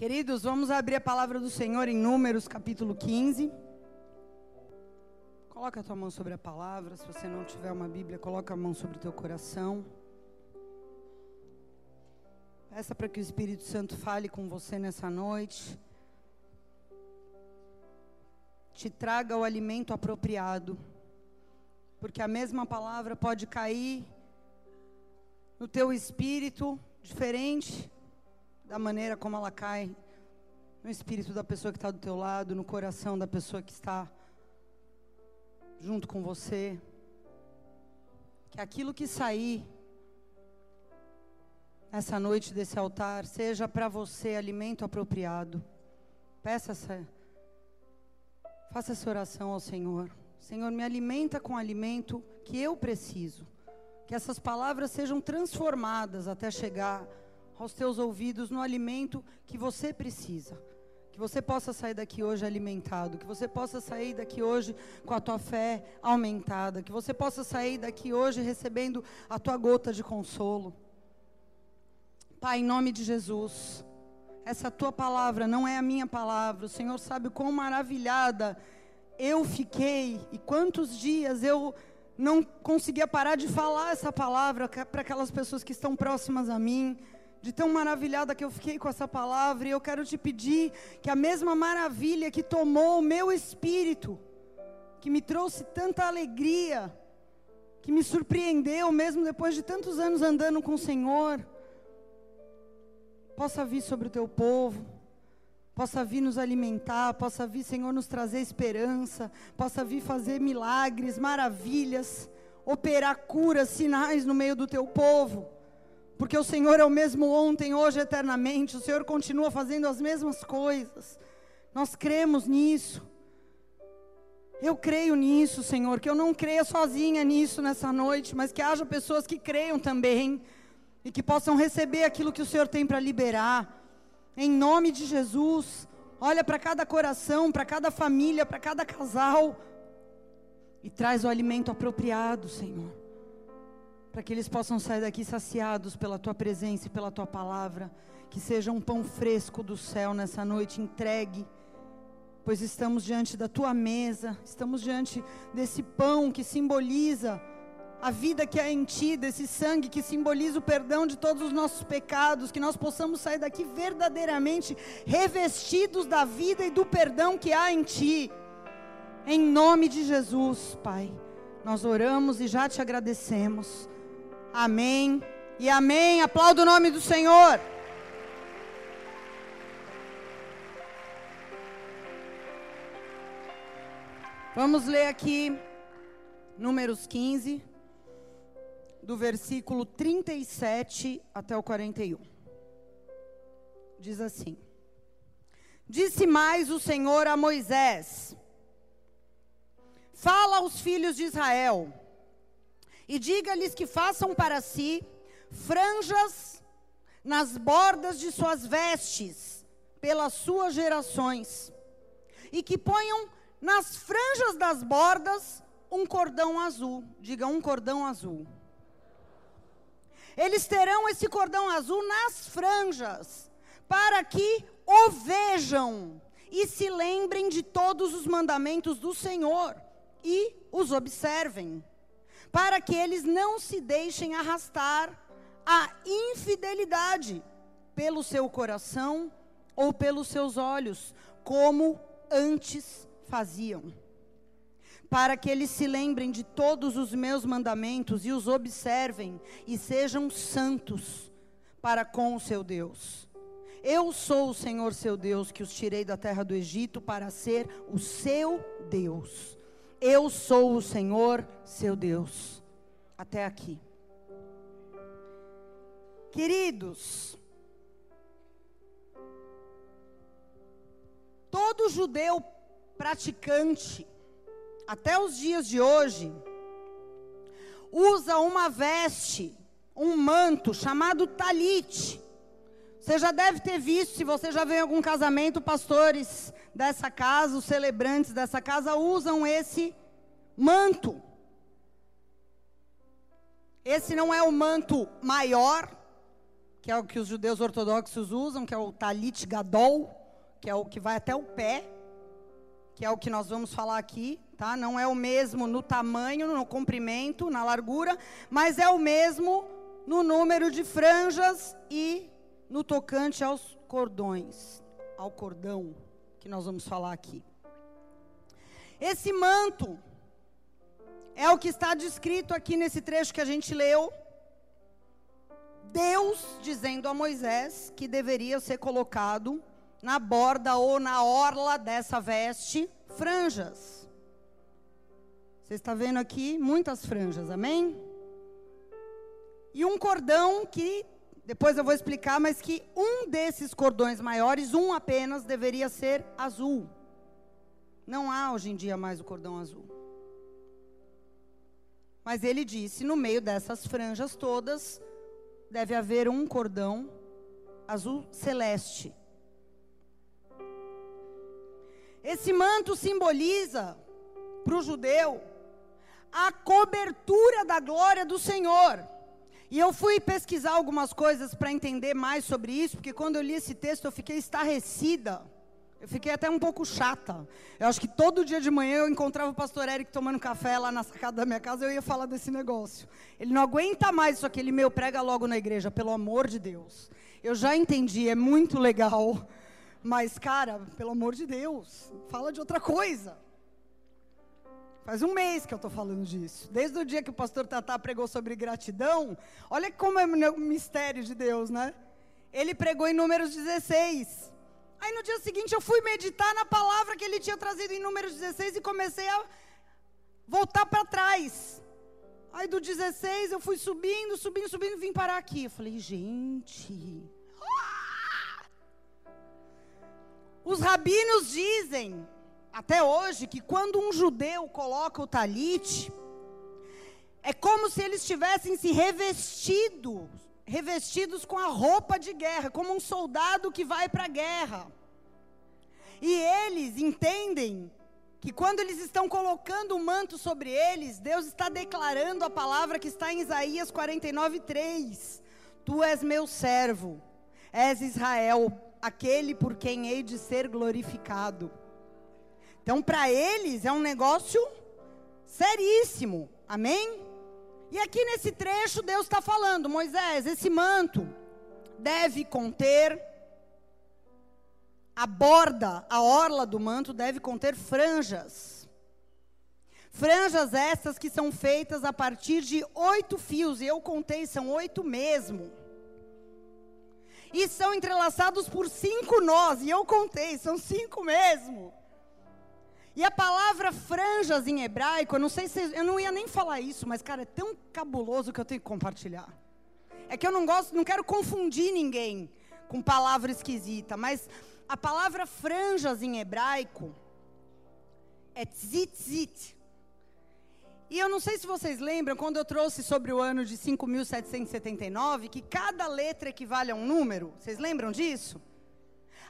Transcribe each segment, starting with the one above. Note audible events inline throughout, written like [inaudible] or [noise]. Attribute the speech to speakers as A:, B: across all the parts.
A: Queridos, vamos abrir a palavra do Senhor em Números, capítulo 15. Coloca a tua mão sobre a palavra. Se você não tiver uma Bíblia, coloca a mão sobre o teu coração. Peça para que o Espírito Santo fale com você nessa noite. Te traga o alimento apropriado. Porque a mesma palavra pode cair no teu espírito diferente da maneira como ela cai no espírito da pessoa que está do teu lado, no coração da pessoa que está junto com você. Que aquilo que sair essa noite desse altar seja para você alimento apropriado. Peça essa, faça essa oração ao Senhor. Senhor, me alimenta com o alimento que eu preciso. Que essas palavras sejam transformadas até chegar aos teus ouvidos no alimento que você precisa. Que você possa sair daqui hoje alimentado, que você possa sair daqui hoje com a tua fé aumentada, que você possa sair daqui hoje recebendo a tua gota de consolo. Pai, em nome de Jesus, essa tua palavra não é a minha palavra. O Senhor sabe quão maravilhada eu fiquei e quantos dias eu não conseguia parar de falar essa palavra para aquelas pessoas que estão próximas a mim de tão maravilhada que eu fiquei com essa palavra, e eu quero te pedir que a mesma maravilha que tomou o meu espírito, que me trouxe tanta alegria, que me surpreendeu mesmo depois de tantos anos andando com o Senhor, possa vir sobre o teu povo, possa vir nos alimentar, possa vir, Senhor, nos trazer esperança, possa vir fazer milagres, maravilhas, operar curas, sinais no meio do teu povo porque o Senhor é o mesmo ontem, hoje, eternamente. O Senhor continua fazendo as mesmas coisas. Nós cremos nisso. Eu creio nisso, Senhor, que eu não creia sozinha nisso nessa noite, mas que haja pessoas que creiam também e que possam receber aquilo que o Senhor tem para liberar. Em nome de Jesus, olha para cada coração, para cada família, para cada casal e traz o alimento apropriado, Senhor para que eles possam sair daqui saciados pela tua presença e pela tua palavra. Que seja um pão fresco do céu nessa noite entregue, pois estamos diante da tua mesa, estamos diante desse pão que simboliza a vida que há em ti, desse sangue que simboliza o perdão de todos os nossos pecados, que nós possamos sair daqui verdadeiramente revestidos da vida e do perdão que há em ti. Em nome de Jesus, Pai, nós oramos e já te agradecemos. Amém e amém. Aplauda o nome do Senhor. Vamos ler aqui Números 15, do versículo 37 até o 41. Diz assim: Disse mais o Senhor a Moisés: Fala aos filhos de Israel e diga-lhes que façam para si franjas nas bordas de suas vestes, pelas suas gerações, e que ponham nas franjas das bordas um cordão azul. Diga um cordão azul. Eles terão esse cordão azul nas franjas, para que o vejam e se lembrem de todos os mandamentos do Senhor e os observem para que eles não se deixem arrastar à infidelidade pelo seu coração ou pelos seus olhos, como antes faziam. Para que eles se lembrem de todos os meus mandamentos e os observem e sejam santos para com o seu Deus. Eu sou o Senhor seu Deus que os tirei da terra do Egito para ser o seu Deus. Eu sou o Senhor, seu Deus. Até aqui. Queridos, todo judeu praticante, até os dias de hoje, usa uma veste, um manto chamado talit. Você já deve ter visto, se você já veio em algum casamento, pastores dessa casa, os celebrantes dessa casa usam esse manto. Esse não é o manto maior, que é o que os judeus ortodoxos usam, que é o talit gadol, que é o que vai até o pé, que é o que nós vamos falar aqui, tá? Não é o mesmo no tamanho, no comprimento, na largura, mas é o mesmo no número de franjas e no tocante aos cordões, ao cordão, que nós vamos falar aqui. Esse manto é o que está descrito aqui nesse trecho que a gente leu. Deus dizendo a Moisés que deveria ser colocado na borda ou na orla dessa veste franjas. Você está vendo aqui muitas franjas, amém? E um cordão que, depois eu vou explicar, mas que um desses cordões maiores, um apenas, deveria ser azul. Não há hoje em dia mais o cordão azul. Mas ele disse: no meio dessas franjas todas, deve haver um cordão azul celeste. Esse manto simboliza para o judeu a cobertura da glória do Senhor. E eu fui pesquisar algumas coisas para entender mais sobre isso, porque quando eu li esse texto eu fiquei estarrecida. Eu fiquei até um pouco chata. Eu acho que todo dia de manhã eu encontrava o pastor Eric tomando café lá na sacada da minha casa, eu ia falar desse negócio. Ele não aguenta mais isso aqui, ele meu prega logo na igreja, pelo amor de Deus. Eu já entendi, é muito legal. Mas, cara, pelo amor de Deus, fala de outra coisa. Faz um mês que eu estou falando disso. Desde o dia que o pastor Tatá pregou sobre gratidão, olha como é o mistério de Deus, né? Ele pregou em Números 16. Aí no dia seguinte eu fui meditar na palavra que ele tinha trazido em Números 16 e comecei a voltar para trás. Aí do 16 eu fui subindo, subindo, subindo, vim parar aqui. Eu falei, gente. Ah! Os rabinos dizem, até hoje, que quando um judeu coloca o talite, é como se eles tivessem se revestido revestidos com a roupa de guerra, como um soldado que vai para a guerra. E eles entendem que quando eles estão colocando o manto sobre eles, Deus está declarando a palavra que está em Isaías 49:3. Tu és meu servo, és Israel, aquele por quem hei de ser glorificado. Então, para eles é um negócio seríssimo. Amém? E aqui nesse trecho, Deus está falando: Moisés, esse manto deve conter, a borda, a orla do manto deve conter franjas. Franjas essas que são feitas a partir de oito fios, e eu contei, são oito mesmo. E são entrelaçados por cinco nós, e eu contei, são cinco mesmo. E a palavra franjas em hebraico, eu não sei se eu não ia nem falar isso, mas cara, é tão cabuloso que eu tenho que compartilhar. É que eu não gosto, não quero confundir ninguém com palavra esquisita, mas a palavra franjas em hebraico é tzitzit. E eu não sei se vocês lembram, quando eu trouxe sobre o ano de 5.779, que cada letra equivale a um número. Vocês lembram disso?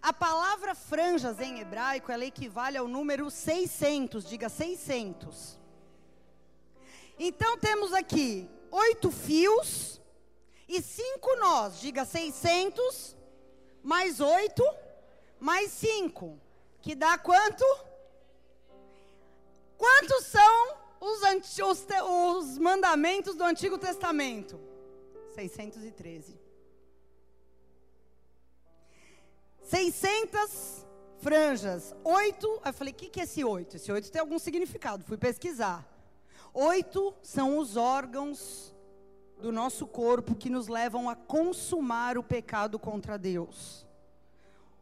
A: A palavra franjas em hebraico, ela equivale ao número 600, diga 600. Então temos aqui oito fios e cinco nós, diga 600, mais oito, mais cinco, que dá quanto? Quantos são os, os, os mandamentos do Antigo Testamento? 613. 600 franjas. Oito, eu falei, o que, que é esse oito? Esse oito tem algum significado, fui pesquisar. Oito são os órgãos do nosso corpo que nos levam a consumar o pecado contra Deus.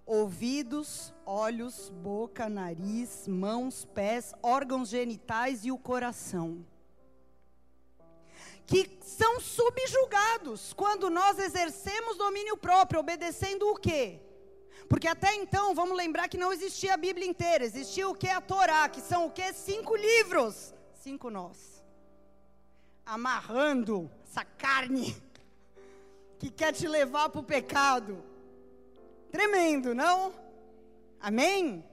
A: Ouvidos, olhos, boca, nariz, mãos, pés, órgãos genitais e o coração. Que são subjugados quando nós exercemos domínio próprio, obedecendo o quê? Porque até então, vamos lembrar que não existia a Bíblia inteira, existia o que? A Torá, que são o que? Cinco livros. Cinco nós. Amarrando essa carne [laughs] que quer te levar para o pecado. Tremendo, não? Amém?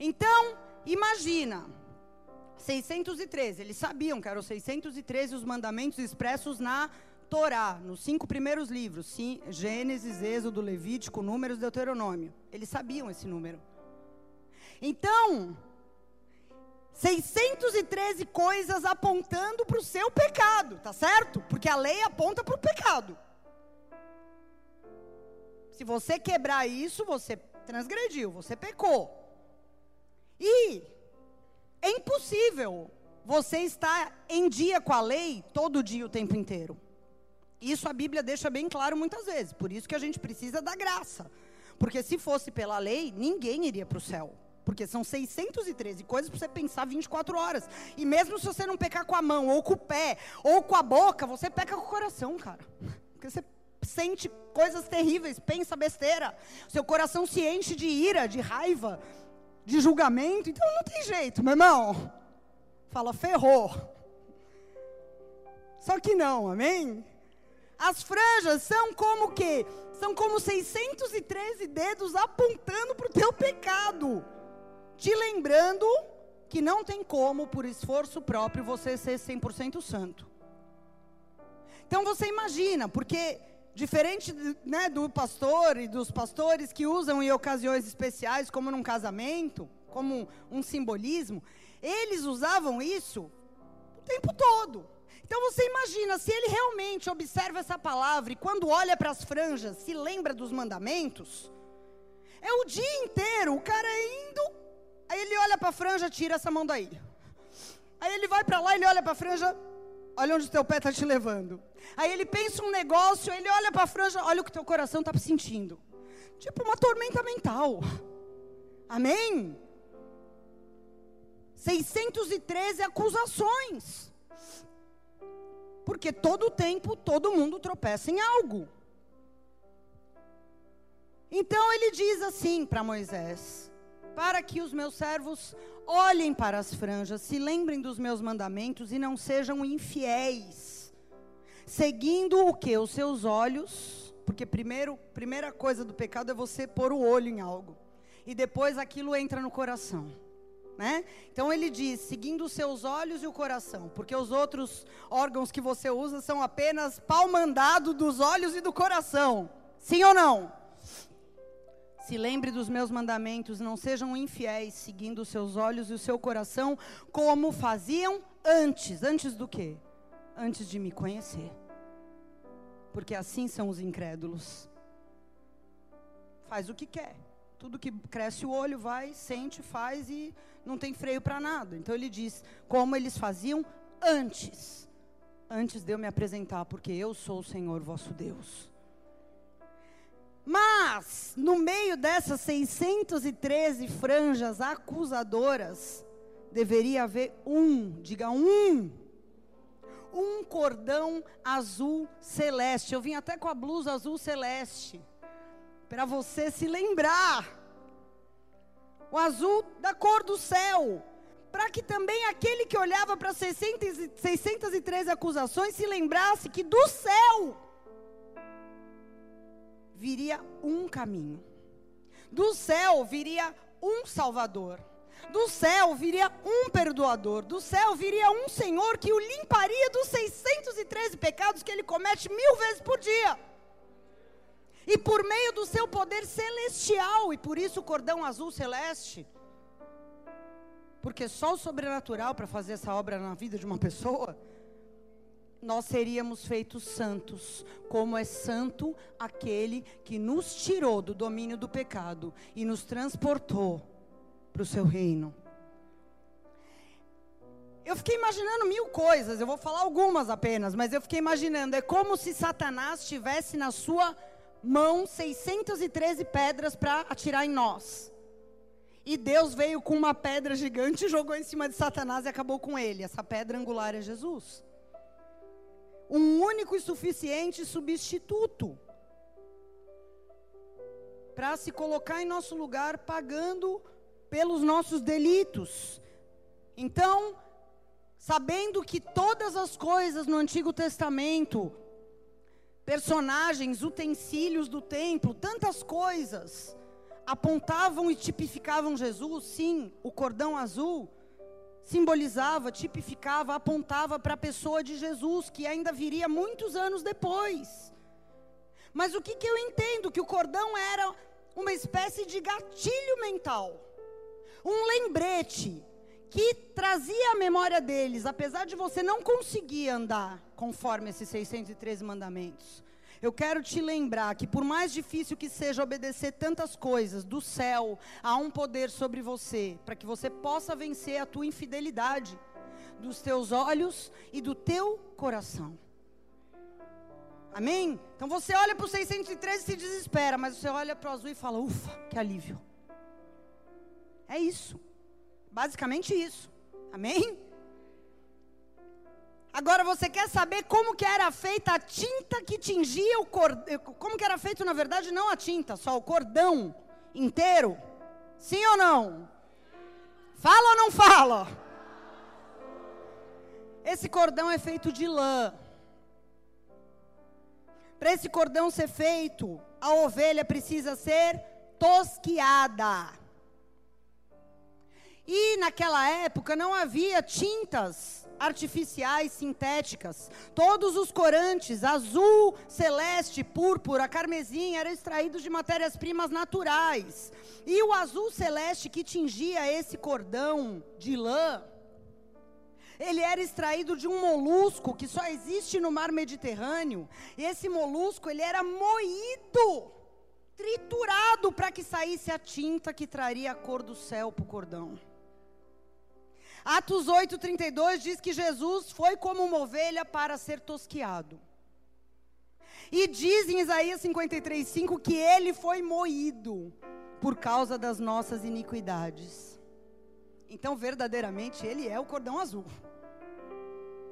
A: Então, imagina. 613, eles sabiam que eram 613 os mandamentos expressos na Torá, nos cinco primeiros livros, sim, Gênesis, Êxodo, Levítico, Números, Deuteronômio. Eles sabiam esse número. Então, 613 coisas apontando para o seu pecado, tá certo? Porque a lei aponta para o pecado. Se você quebrar isso, você transgrediu, você pecou. E é impossível você estar em dia com a lei todo dia, o tempo inteiro. Isso a Bíblia deixa bem claro muitas vezes. Por isso que a gente precisa da graça. Porque se fosse pela lei, ninguém iria para o céu. Porque são 613 coisas para você pensar 24 horas. E mesmo se você não pecar com a mão, ou com o pé, ou com a boca, você peca com o coração, cara. Porque você sente coisas terríveis, pensa besteira. Seu coração se enche de ira, de raiva, de julgamento. Então não tem jeito, meu irmão. Fala, ferrou. Só que não, amém? As franjas são como que? São como 613 dedos apontando para o teu pecado. Te lembrando que não tem como, por esforço próprio, você ser 100% santo. Então você imagina, porque diferente né, do pastor e dos pastores que usam em ocasiões especiais, como num casamento, como um simbolismo, eles usavam isso o tempo todo. Então você imagina, se ele realmente observa essa palavra e quando olha para as franjas se lembra dos mandamentos, é o dia inteiro o cara indo, aí ele olha para a franja, tira essa mão daí. Aí ele vai para lá, ele olha para a franja, olha onde o teu pé está te levando. Aí ele pensa um negócio, ele olha para a franja, olha o que teu coração está sentindo. Tipo uma tormenta mental. Amém? 613 acusações. Porque todo tempo, todo mundo tropeça em algo. Então ele diz assim para Moisés: Para que os meus servos olhem para as franjas, se lembrem dos meus mandamentos e não sejam infiéis, seguindo o que? Os seus olhos, porque primeiro, primeira coisa do pecado é você pôr o olho em algo, e depois aquilo entra no coração. Né? Então ele diz, seguindo os seus olhos e o coração, porque os outros órgãos que você usa são apenas pau mandado dos olhos e do coração. Sim ou não? Se lembre dos meus mandamentos, não sejam infiéis, seguindo os seus olhos e o seu coração, como faziam antes. Antes do quê? Antes de me conhecer. Porque assim são os incrédulos. Faz o que quer. Tudo que cresce o olho vai, sente, faz e não tem freio para nada. Então ele diz como eles faziam antes, antes de eu me apresentar, porque eu sou o Senhor vosso Deus. Mas, no meio dessas 613 franjas acusadoras, deveria haver um, diga um, um cordão azul celeste. Eu vim até com a blusa azul celeste para você se lembrar. O azul da cor do céu. Para que também aquele que olhava para 603 acusações se lembrasse que do céu viria um caminho. Do céu viria um Salvador. Do céu viria um perdoador. Do céu viria um Senhor que o limparia dos 613 pecados que ele comete mil vezes por dia e por meio do seu poder celestial, e por isso o cordão azul celeste. Porque só o sobrenatural para fazer essa obra na vida de uma pessoa, nós seríamos feitos santos, como é santo aquele que nos tirou do domínio do pecado e nos transportou para o seu reino. Eu fiquei imaginando mil coisas, eu vou falar algumas apenas, mas eu fiquei imaginando, é como se Satanás estivesse na sua mão 613 pedras para atirar em nós. E Deus veio com uma pedra gigante jogou em cima de Satanás e acabou com ele. Essa pedra angular é Jesus. Um único e suficiente substituto para se colocar em nosso lugar, pagando pelos nossos delitos. Então, sabendo que todas as coisas no Antigo Testamento personagens, utensílios do templo, tantas coisas apontavam e tipificavam Jesus. Sim, o cordão azul simbolizava, tipificava, apontava para a pessoa de Jesus, que ainda viria muitos anos depois. Mas o que, que eu entendo? Que o cordão era uma espécie de gatilho mental, um lembrete que trazia a memória deles, apesar de você não conseguir andar conforme esses 613 mandamentos. Eu quero te lembrar que, por mais difícil que seja obedecer tantas coisas do céu, há um poder sobre você, para que você possa vencer a tua infidelidade dos teus olhos e do teu coração. Amém? Então você olha para o 613 e se desespera, mas você olha para o azul e fala: ufa, que alívio. É isso. Basicamente isso. Amém? Agora você quer saber como que era feita a tinta que tingia o cordão? Como que era feito, na verdade, não a tinta, só o cordão inteiro? Sim ou não? Fala ou não fala? Esse cordão é feito de lã. Para esse cordão ser feito, a ovelha precisa ser tosquiada. E naquela época não havia tintas artificiais sintéticas. Todos os corantes, azul, celeste, púrpura, carmesim, eram extraídos de matérias-primas naturais. E o azul celeste que tingia esse cordão de lã, ele era extraído de um molusco que só existe no mar Mediterrâneo. E esse molusco, ele era moído, triturado para que saísse a tinta que traria a cor do céu para o cordão. Atos 8:32 diz que Jesus foi como uma ovelha para ser tosquiado. E diz em Isaías 53:5 que ele foi moído por causa das nossas iniquidades. Então, verdadeiramente, ele é o cordão azul.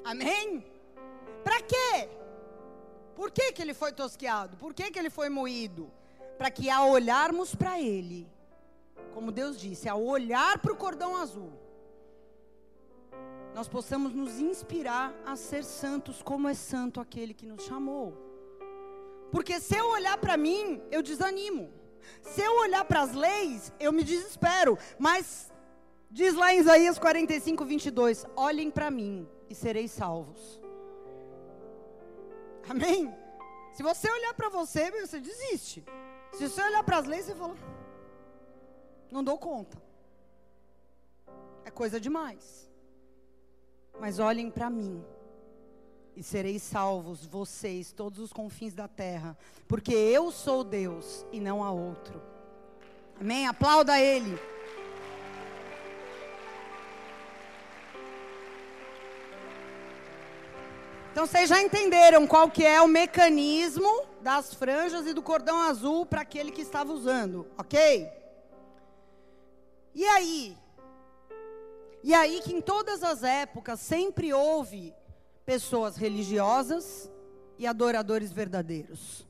A: Amém? Para quê? Por que, que ele foi tosqueado? Por que, que ele foi moído? Para que ao olharmos para ele, como Deus disse, ao olhar para o cordão azul, nós possamos nos inspirar a ser santos como é santo aquele que nos chamou. Porque se eu olhar para mim, eu desanimo. Se eu olhar para as leis, eu me desespero. Mas diz lá em Isaías 45, 22: Olhem para mim e sereis salvos. Amém? Se você olhar para você, você desiste. Se você olhar para as leis, você fala: Não dou conta. É coisa demais. Mas olhem para mim. E sereis salvos, vocês, todos os confins da terra. Porque eu sou Deus e não há outro. Amém? Aplauda Ele. Então vocês já entenderam qual que é o mecanismo das franjas e do cordão azul para aquele que estava usando, ok? E aí? E aí que em todas as épocas sempre houve pessoas religiosas e adoradores verdadeiros.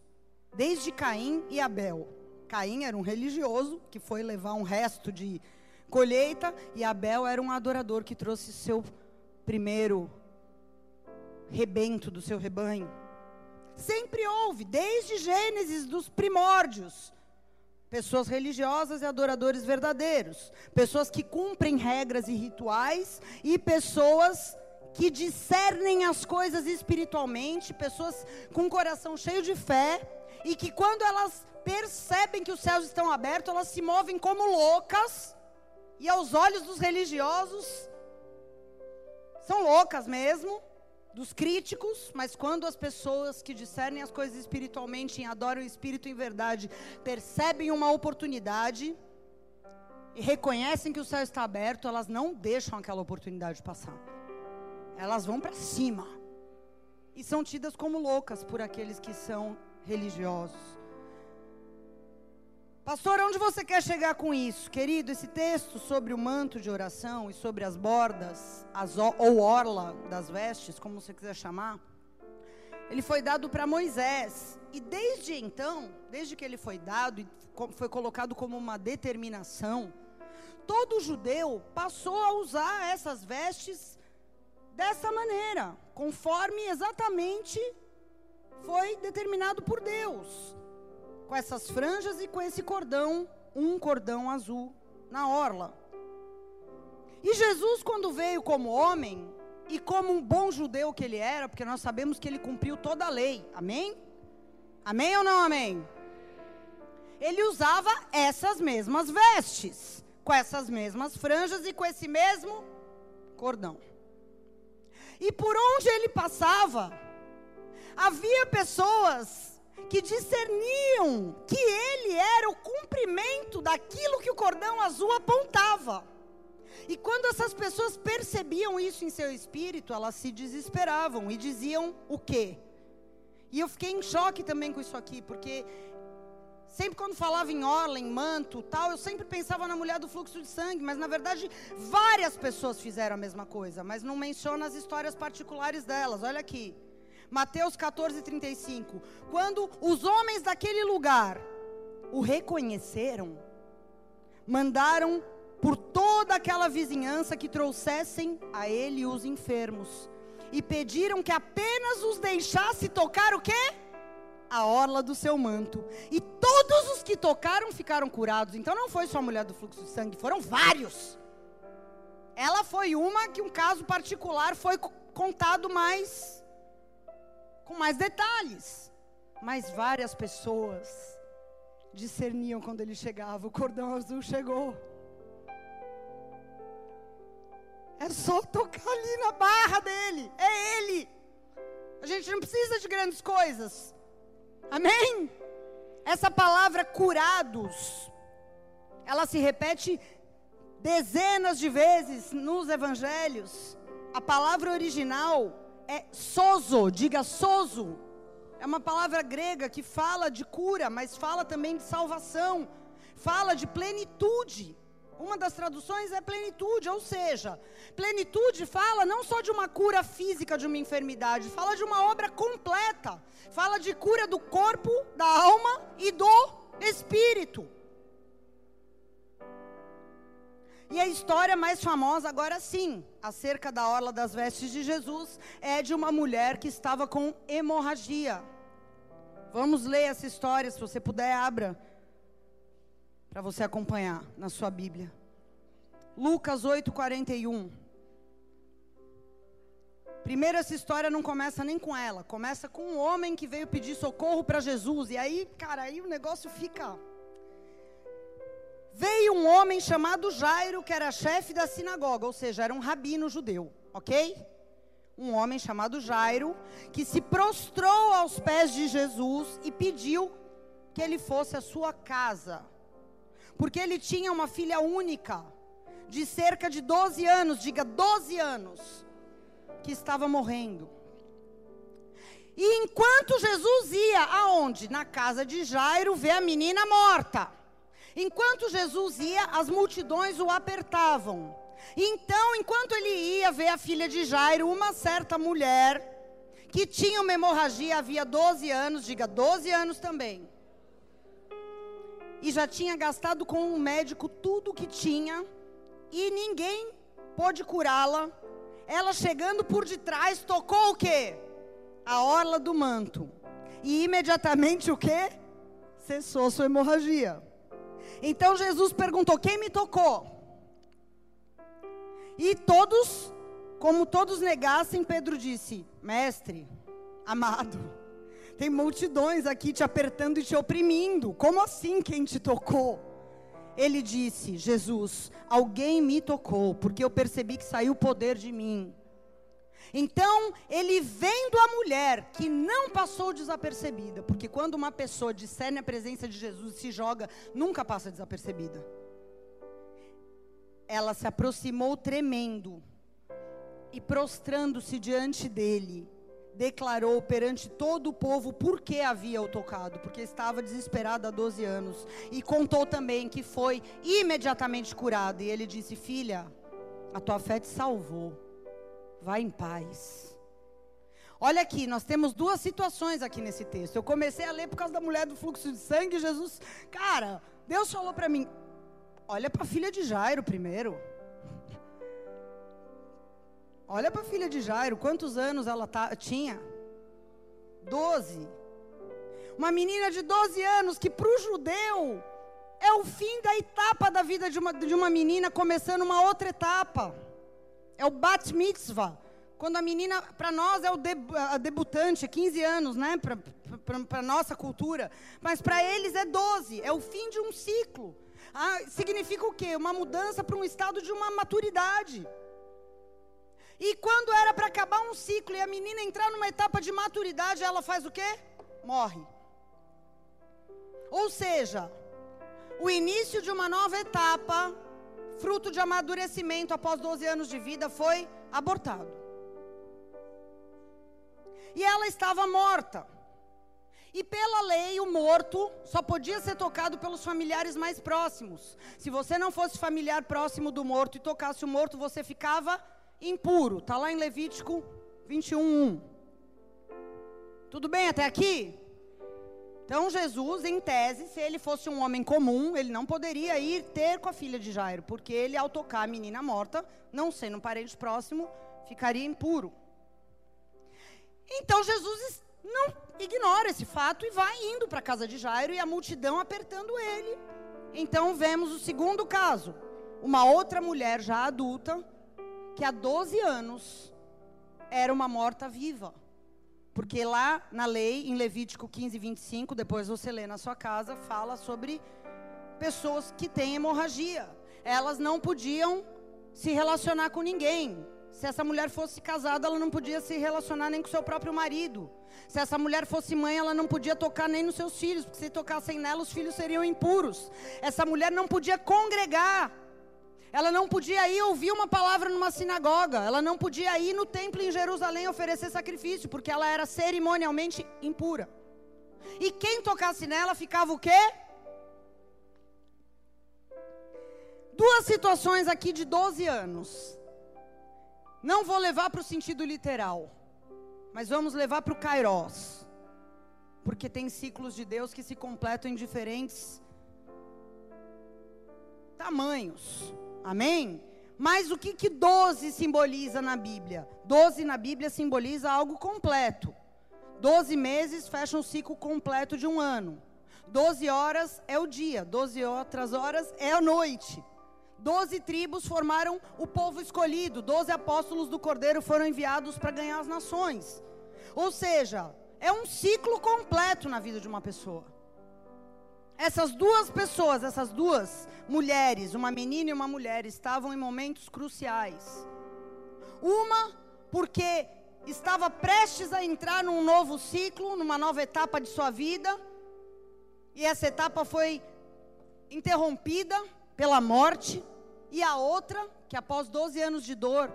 A: Desde Caim e Abel. Caim era um religioso que foi levar um resto de colheita e Abel era um adorador que trouxe seu primeiro rebento do seu rebanho. Sempre houve, desde Gênesis dos primórdios, pessoas religiosas e adoradores verdadeiros, pessoas que cumprem regras e rituais e pessoas que discernem as coisas espiritualmente, pessoas com um coração cheio de fé e que quando elas percebem que os céus estão abertos, elas se movem como loucas e aos olhos dos religiosos são loucas mesmo dos críticos, mas quando as pessoas que discernem as coisas espiritualmente e adoram o Espírito em verdade percebem uma oportunidade e reconhecem que o céu está aberto, elas não deixam aquela oportunidade passar. Elas vão para cima. E são tidas como loucas por aqueles que são religiosos. Pastor, onde você quer chegar com isso? Querido, esse texto sobre o manto de oração e sobre as bordas, as, ou orla das vestes, como você quiser chamar, ele foi dado para Moisés. E desde então, desde que ele foi dado e foi colocado como uma determinação, todo judeu passou a usar essas vestes dessa maneira, conforme exatamente foi determinado por Deus com essas franjas e com esse cordão, um cordão azul na orla. E Jesus, quando veio como homem, e como um bom judeu que ele era, porque nós sabemos que ele cumpriu toda a lei, amém? Amém ou não amém? Ele usava essas mesmas vestes, com essas mesmas franjas e com esse mesmo cordão. E por onde ele passava, havia pessoas que discerniam que ele era o cumprimento daquilo que o cordão azul apontava. E quando essas pessoas percebiam isso em seu espírito, elas se desesperavam e diziam o quê? E eu fiquei em choque também com isso aqui, porque sempre quando falava em orla, em manto, tal, eu sempre pensava na mulher do fluxo de sangue, mas na verdade várias pessoas fizeram a mesma coisa, mas não menciona as histórias particulares delas. Olha aqui. Mateus 14, 35. Quando os homens daquele lugar o reconheceram, mandaram por toda aquela vizinhança que trouxessem a ele os enfermos e pediram que apenas os deixasse tocar o quê? A orla do seu manto. E todos os que tocaram ficaram curados. Então não foi só a mulher do fluxo de sangue, foram vários. Ela foi uma que um caso particular foi contado mais com mais detalhes. Mas várias pessoas discerniam quando ele chegava. O cordão azul chegou. É só tocar ali na barra dele. É ele. A gente não precisa de grandes coisas. Amém? Essa palavra curados, ela se repete dezenas de vezes nos evangelhos. A palavra original é sozo, diga sozo. É uma palavra grega que fala de cura, mas fala também de salvação, fala de plenitude. Uma das traduções é plenitude, ou seja, plenitude fala não só de uma cura física de uma enfermidade, fala de uma obra completa. Fala de cura do corpo, da alma e do espírito. E a história mais famosa, agora sim, acerca da orla das vestes de Jesus, é de uma mulher que estava com hemorragia. Vamos ler essa história, se você puder, abra para você acompanhar na sua Bíblia. Lucas 8:41. Primeiro essa história não começa nem com ela, começa com um homem que veio pedir socorro para Jesus e aí, cara, aí o negócio fica Veio um homem chamado Jairo, que era chefe da sinagoga, ou seja, era um rabino judeu, OK? Um homem chamado Jairo, que se prostrou aos pés de Jesus e pediu que ele fosse à sua casa porque ele tinha uma filha única, de cerca de 12 anos, diga 12 anos, que estava morrendo. E enquanto Jesus ia aonde? Na casa de Jairo ver a menina morta. Enquanto Jesus ia, as multidões o apertavam. Então, enquanto ele ia ver a filha de Jairo, uma certa mulher que tinha uma hemorragia havia 12 anos, diga 12 anos também e já tinha gastado com o médico tudo o que tinha e ninguém pôde curá-la. Ela chegando por detrás tocou o quê? A orla do manto. E imediatamente o quê? Cessou sua hemorragia. Então Jesus perguntou: "Quem me tocou?" E todos, como todos negassem, Pedro disse: "Mestre, amado, tem multidões aqui te apertando e te oprimindo. Como assim quem te tocou? Ele disse: Jesus, alguém me tocou, porque eu percebi que saiu poder de mim. Então, ele vendo a mulher que não passou desapercebida, porque quando uma pessoa discerne a presença de Jesus e se joga, nunca passa desapercebida. Ela se aproximou tremendo e prostrando-se diante dele declarou perante todo o povo por que havia o tocado, porque estava desesperado há 12 anos. E contou também que foi imediatamente curado. E ele disse: Filha, a tua fé te salvou. Vai em paz. Olha aqui, nós temos duas situações aqui nesse texto. Eu comecei a ler por causa da mulher do fluxo de sangue. Jesus, cara, Deus falou para mim: olha para a filha de Jairo primeiro. [laughs] Olha para a filha de Jairo, quantos anos ela tá, tinha? Doze. Uma menina de 12 anos que para o judeu É o fim da etapa da vida de uma, de uma menina, começando uma outra etapa. É o bat mitzvah. Quando a menina, para nós, é o a debutante, 15 anos, né? Para nossa cultura. Mas para eles é 12, é o fim de um ciclo. Ah, significa o quê? Uma mudança para um estado de uma maturidade. E quando era para acabar um ciclo e a menina entrar numa etapa de maturidade, ela faz o quê? Morre. Ou seja, o início de uma nova etapa, fruto de amadurecimento após 12 anos de vida, foi abortado. E ela estava morta. E pela lei, o morto só podia ser tocado pelos familiares mais próximos. Se você não fosse familiar próximo do morto e tocasse o morto, você ficava impuro. Está lá em Levítico 21. Tudo bem até aqui? Então, Jesus, em tese, se ele fosse um homem comum, ele não poderia ir ter com a filha de Jairo, porque ele, ao tocar a menina morta, não sendo um parente próximo, ficaria impuro. Então, Jesus não ignora esse fato e vai indo para a casa de Jairo e a multidão apertando ele. Então, vemos o segundo caso. Uma outra mulher já adulta, que há 12 anos era uma morta viva. Porque lá na lei, em Levítico 15, 25, depois você lê na sua casa, fala sobre pessoas que têm hemorragia. Elas não podiam se relacionar com ninguém. Se essa mulher fosse casada, ela não podia se relacionar nem com seu próprio marido. Se essa mulher fosse mãe, ela não podia tocar nem nos seus filhos, porque se tocassem nela, os filhos seriam impuros. Essa mulher não podia congregar. Ela não podia ir ouvir uma palavra numa sinagoga. Ela não podia ir no templo em Jerusalém oferecer sacrifício, porque ela era cerimonialmente impura. E quem tocasse nela ficava o quê? Duas situações aqui de 12 anos. Não vou levar para o sentido literal, mas vamos levar para o Kairos. Porque tem ciclos de Deus que se completam em diferentes tamanhos. Amém? Mas o que, que 12 simboliza na Bíblia? 12 na Bíblia simboliza algo completo. 12 meses fecham o ciclo completo de um ano. 12 horas é o dia, 12 outras horas é a noite. Doze tribos formaram o povo escolhido, doze apóstolos do Cordeiro foram enviados para ganhar as nações. Ou seja, é um ciclo completo na vida de uma pessoa. Essas duas pessoas, essas duas mulheres, uma menina e uma mulher, estavam em momentos cruciais. Uma, porque estava prestes a entrar num novo ciclo, numa nova etapa de sua vida, e essa etapa foi interrompida pela morte, e a outra, que após 12 anos de dor,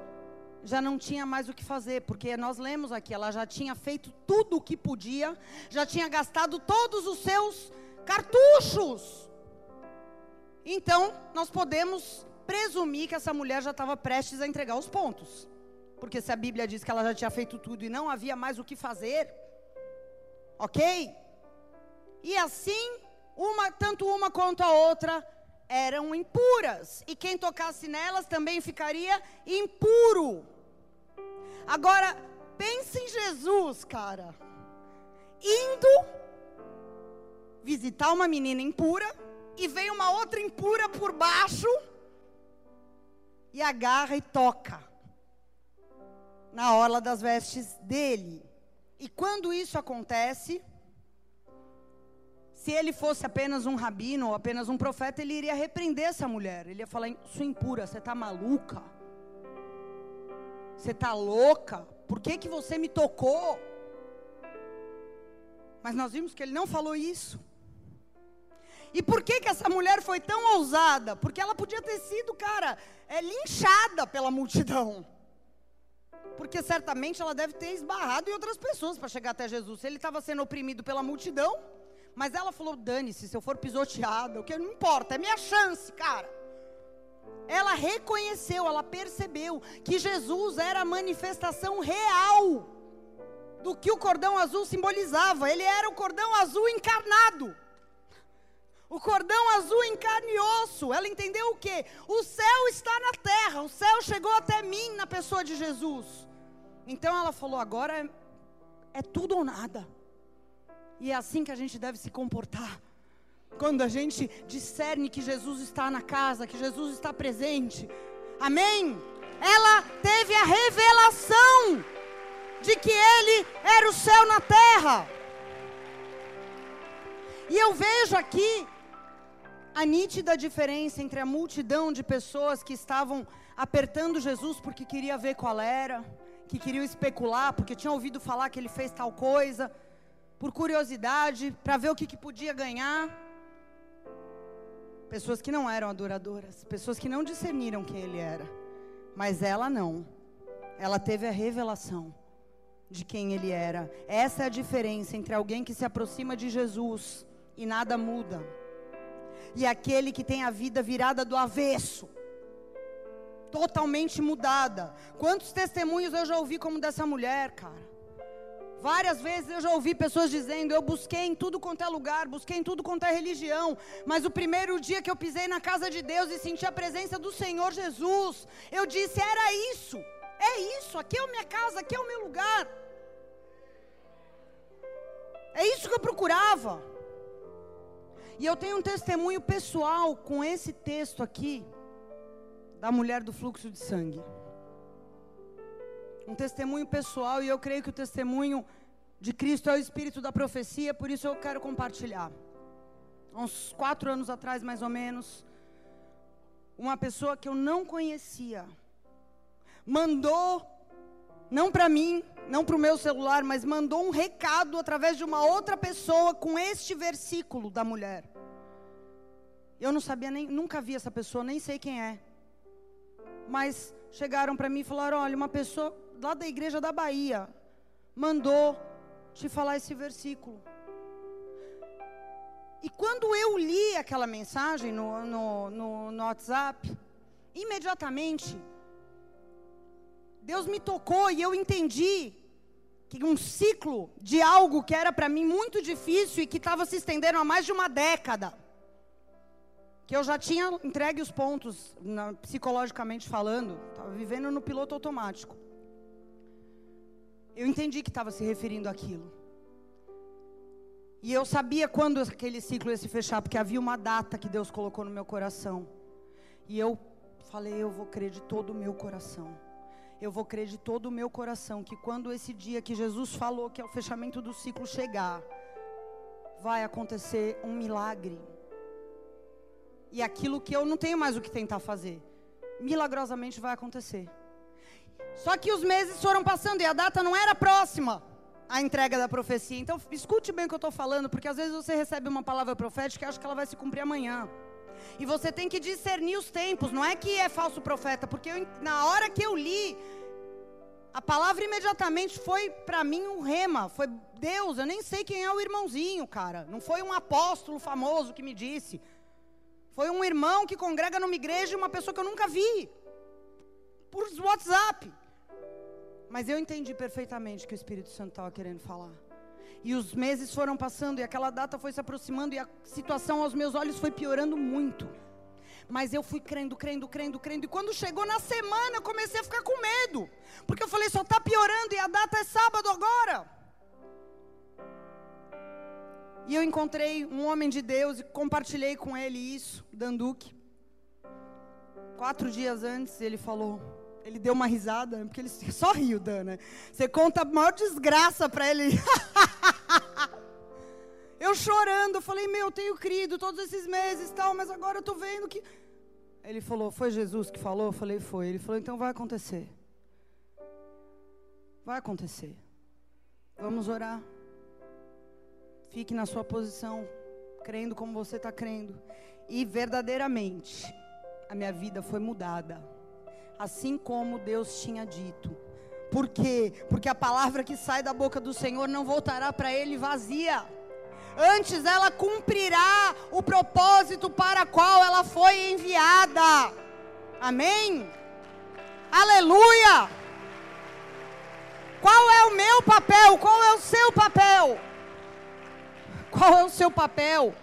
A: já não tinha mais o que fazer, porque nós lemos aqui, ela já tinha feito tudo o que podia, já tinha gastado todos os seus cartuchos. Então, nós podemos presumir que essa mulher já estava prestes a entregar os pontos. Porque se a Bíblia diz que ela já tinha feito tudo e não havia mais o que fazer, ok? E assim, uma, tanto uma quanto a outra eram impuras. E quem tocasse nelas também ficaria impuro. Agora, pense em Jesus, cara. Indo visitar uma menina impura e vem uma outra impura por baixo e agarra e toca na orla das vestes dele. E quando isso acontece, se ele fosse apenas um rabino ou apenas um profeta, ele iria repreender essa mulher. Ele ia falar: Sua impura, você está maluca? Você está louca? Por que, que você me tocou? Mas nós vimos que ele não falou isso. E por que, que essa mulher foi tão ousada? Porque ela podia ter sido, cara, é, linchada pela multidão. Porque certamente ela deve ter esbarrado em outras pessoas para chegar até Jesus. Ele estava sendo oprimido pela multidão, mas ela falou: dane-se, se eu for pisoteada, o que não importa, é minha chance, cara. Ela reconheceu, ela percebeu que Jesus era a manifestação real do que o cordão azul simbolizava. Ele era o cordão azul encarnado. O cordão azul em carne e osso. Ela entendeu o quê? O céu está na terra. O céu chegou até mim na pessoa de Jesus. Então ela falou: agora é, é tudo ou nada. E é assim que a gente deve se comportar. Quando a gente discerne que Jesus está na casa, que Jesus está presente. Amém? Ela teve a revelação de que Ele era o céu na terra. E eu vejo aqui a nítida diferença entre a multidão de pessoas que estavam apertando Jesus porque queria ver qual era, que queriam especular porque tinham ouvido falar que ele fez tal coisa, por curiosidade, para ver o que, que podia ganhar. Pessoas que não eram adoradoras, pessoas que não discerniram quem ele era. Mas ela não. Ela teve a revelação de quem ele era. Essa é a diferença entre alguém que se aproxima de Jesus e nada muda e aquele que tem a vida virada do avesso, totalmente mudada. Quantos testemunhos eu já ouvi como dessa mulher, cara? Várias vezes eu já ouvi pessoas dizendo: Eu busquei em tudo quanto é lugar, busquei em tudo quanto é religião, mas o primeiro dia que eu pisei na casa de Deus e senti a presença do Senhor Jesus, eu disse: Era isso, é isso, aqui é a minha casa, aqui é o meu lugar. É isso que eu procurava. E eu tenho um testemunho pessoal com esse texto aqui, da mulher do fluxo de sangue. Um testemunho pessoal, e eu creio que o testemunho de Cristo é o espírito da profecia, por isso eu quero compartilhar. Há uns quatro anos atrás, mais ou menos, uma pessoa que eu não conhecia mandou, não para mim, não para o meu celular, mas mandou um recado através de uma outra pessoa com este versículo da mulher. Eu não sabia nem, nunca vi essa pessoa, nem sei quem é. Mas chegaram para mim e falaram: olha, uma pessoa lá da igreja da Bahia mandou te falar esse versículo. E quando eu li aquela mensagem no, no, no, no WhatsApp, imediatamente, Deus me tocou e eu entendi que um ciclo de algo que era para mim muito difícil e que estava se estendendo há mais de uma década que eu já tinha entregue os pontos, na, psicologicamente falando, estava vivendo no piloto automático. Eu entendi que estava se referindo àquilo. E eu sabia quando aquele ciclo ia se fechar, porque havia uma data que Deus colocou no meu coração. E eu falei, eu vou crer de todo o meu coração. Eu vou crer de todo o meu coração que quando esse dia que Jesus falou que é o fechamento do ciclo chegar, vai acontecer um milagre e aquilo que eu não tenho mais o que tentar fazer, milagrosamente vai acontecer. Só que os meses foram passando e a data não era próxima à entrega da profecia. Então, escute bem o que eu estou falando, porque às vezes você recebe uma palavra profética e acha que ela vai se cumprir amanhã. E você tem que discernir os tempos, não é que é falso profeta, porque eu, na hora que eu li, a palavra imediatamente foi para mim um rema, foi Deus, eu nem sei quem é o irmãozinho, cara. Não foi um apóstolo famoso que me disse. Foi um irmão que congrega numa igreja, uma pessoa que eu nunca vi. Por WhatsApp. Mas eu entendi perfeitamente que o Espírito Santo estava querendo falar. E os meses foram passando e aquela data foi se aproximando e a situação aos meus olhos foi piorando muito. Mas eu fui crendo, crendo, crendo, crendo. E quando chegou na semana, eu comecei a ficar com medo. Porque eu falei, só está piorando e a data é sábado agora. E eu encontrei um homem de Deus e compartilhei com ele isso, Danduque. Quatro dias antes ele falou, ele deu uma risada, porque ele [laughs] só riu, Dan, né? Você conta a maior desgraça para ele. [laughs] eu chorando, falei, meu, eu tenho crido todos esses meses tal, mas agora eu tô vendo que. Ele falou, foi Jesus que falou? Eu falei, foi. Ele falou, então vai acontecer. Vai acontecer. Vamos orar. Fique na sua posição, crendo como você está crendo. E verdadeiramente, a minha vida foi mudada. Assim como Deus tinha dito. Por quê? Porque a palavra que sai da boca do Senhor não voltará para Ele vazia. Antes ela cumprirá o propósito para qual ela foi enviada. Amém? Aleluia! Qual é o meu papel? Qual é o seu papel? Qual é o seu papel?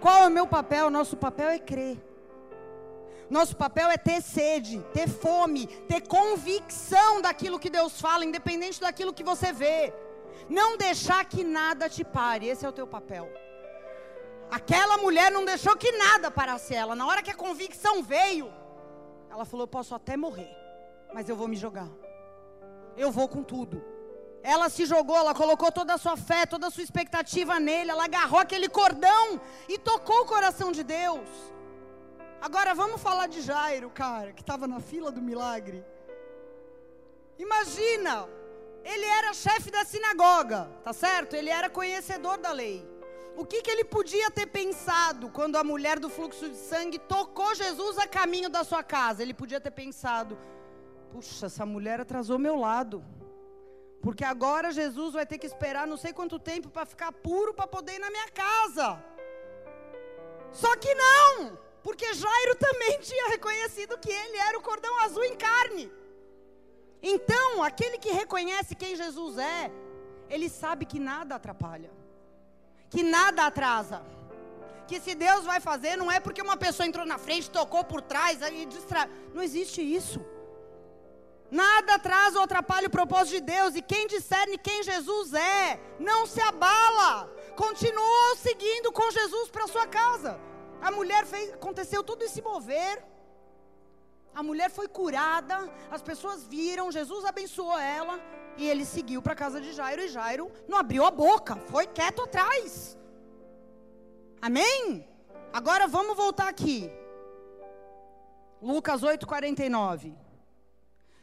A: Qual é o meu papel? Nosso papel é crer. Nosso papel é ter sede, ter fome, ter convicção daquilo que Deus fala, independente daquilo que você vê. Não deixar que nada te pare. Esse é o teu papel. Aquela mulher não deixou que nada parasse ela. Na hora que a convicção veio, ela falou: Eu posso até morrer, mas eu vou me jogar. Eu vou com tudo. Ela se jogou, ela colocou toda a sua fé, toda a sua expectativa nele. Ela agarrou aquele cordão e tocou o coração de Deus. Agora vamos falar de Jairo, cara, que estava na fila do milagre. Imagina, ele era chefe da sinagoga, tá certo? Ele era conhecedor da lei. O que, que ele podia ter pensado quando a mulher do fluxo de sangue tocou Jesus a caminho da sua casa? Ele podia ter pensado: puxa, essa mulher atrasou meu lado. Porque agora Jesus vai ter que esperar não sei quanto tempo para ficar puro para poder ir na minha casa. Só que não, porque Jairo também [laughs] tinha reconhecido que ele era o cordão azul em carne. Então, aquele que reconhece quem Jesus é, ele sabe que nada atrapalha que nada atrasa. Que se Deus vai fazer, não é porque uma pessoa entrou na frente, tocou por trás e distrai. Não existe isso. Nada atrasa ou atrapalha o propósito de Deus. E quem discerne quem Jesus é, não se abala. Continuou seguindo com Jesus para sua casa. A mulher fez, aconteceu tudo esse mover. A mulher foi curada, as pessoas viram, Jesus abençoou ela. E ele seguiu para a casa de Jairo e Jairo não abriu a boca, foi quieto atrás. Amém? Agora vamos voltar aqui. Lucas 8:49.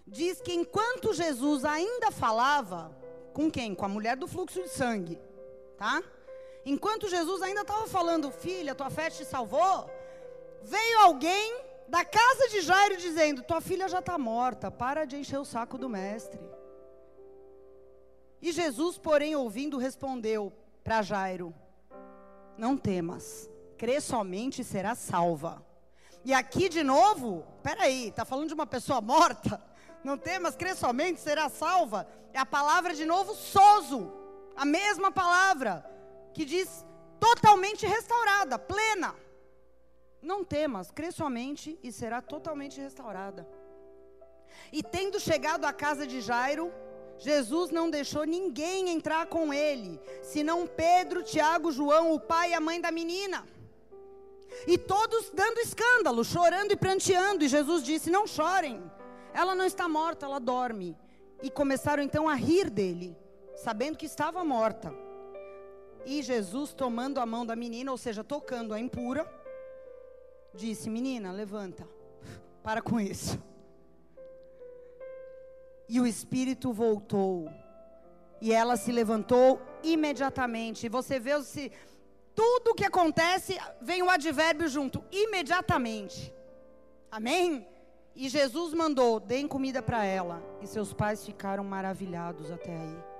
A: Diz que enquanto Jesus ainda falava, com quem? Com a mulher do fluxo de sangue, tá? Enquanto Jesus ainda estava falando, filha, tua fé te salvou, veio alguém da casa de Jairo dizendo: Tua filha já está morta, para de encher o saco do mestre. E Jesus, porém, ouvindo, respondeu para Jairo: Não temas, crê somente e será salva. E aqui de novo, peraí, está falando de uma pessoa morta? [laughs] Não temas, crê somente, será salva. É a palavra de novo, sozo. A mesma palavra que diz totalmente restaurada, plena. Não temas, crê somente e será totalmente restaurada. E tendo chegado à casa de Jairo, Jesus não deixou ninguém entrar com ele, senão Pedro, Tiago, João, o pai e a mãe da menina. E todos dando escândalo, chorando e pranteando. E Jesus disse: Não chorem, ela não está morta, ela dorme. E começaram então a rir dele, sabendo que estava morta. E Jesus, tomando a mão da menina, ou seja, tocando a impura, disse: Menina, levanta, para com isso. E o espírito voltou. E ela se levantou imediatamente. Você vê se tudo o que acontece vem o advérbio junto, imediatamente. Amém? E Jesus mandou: deem comida para ela. E seus pais ficaram maravilhados até aí.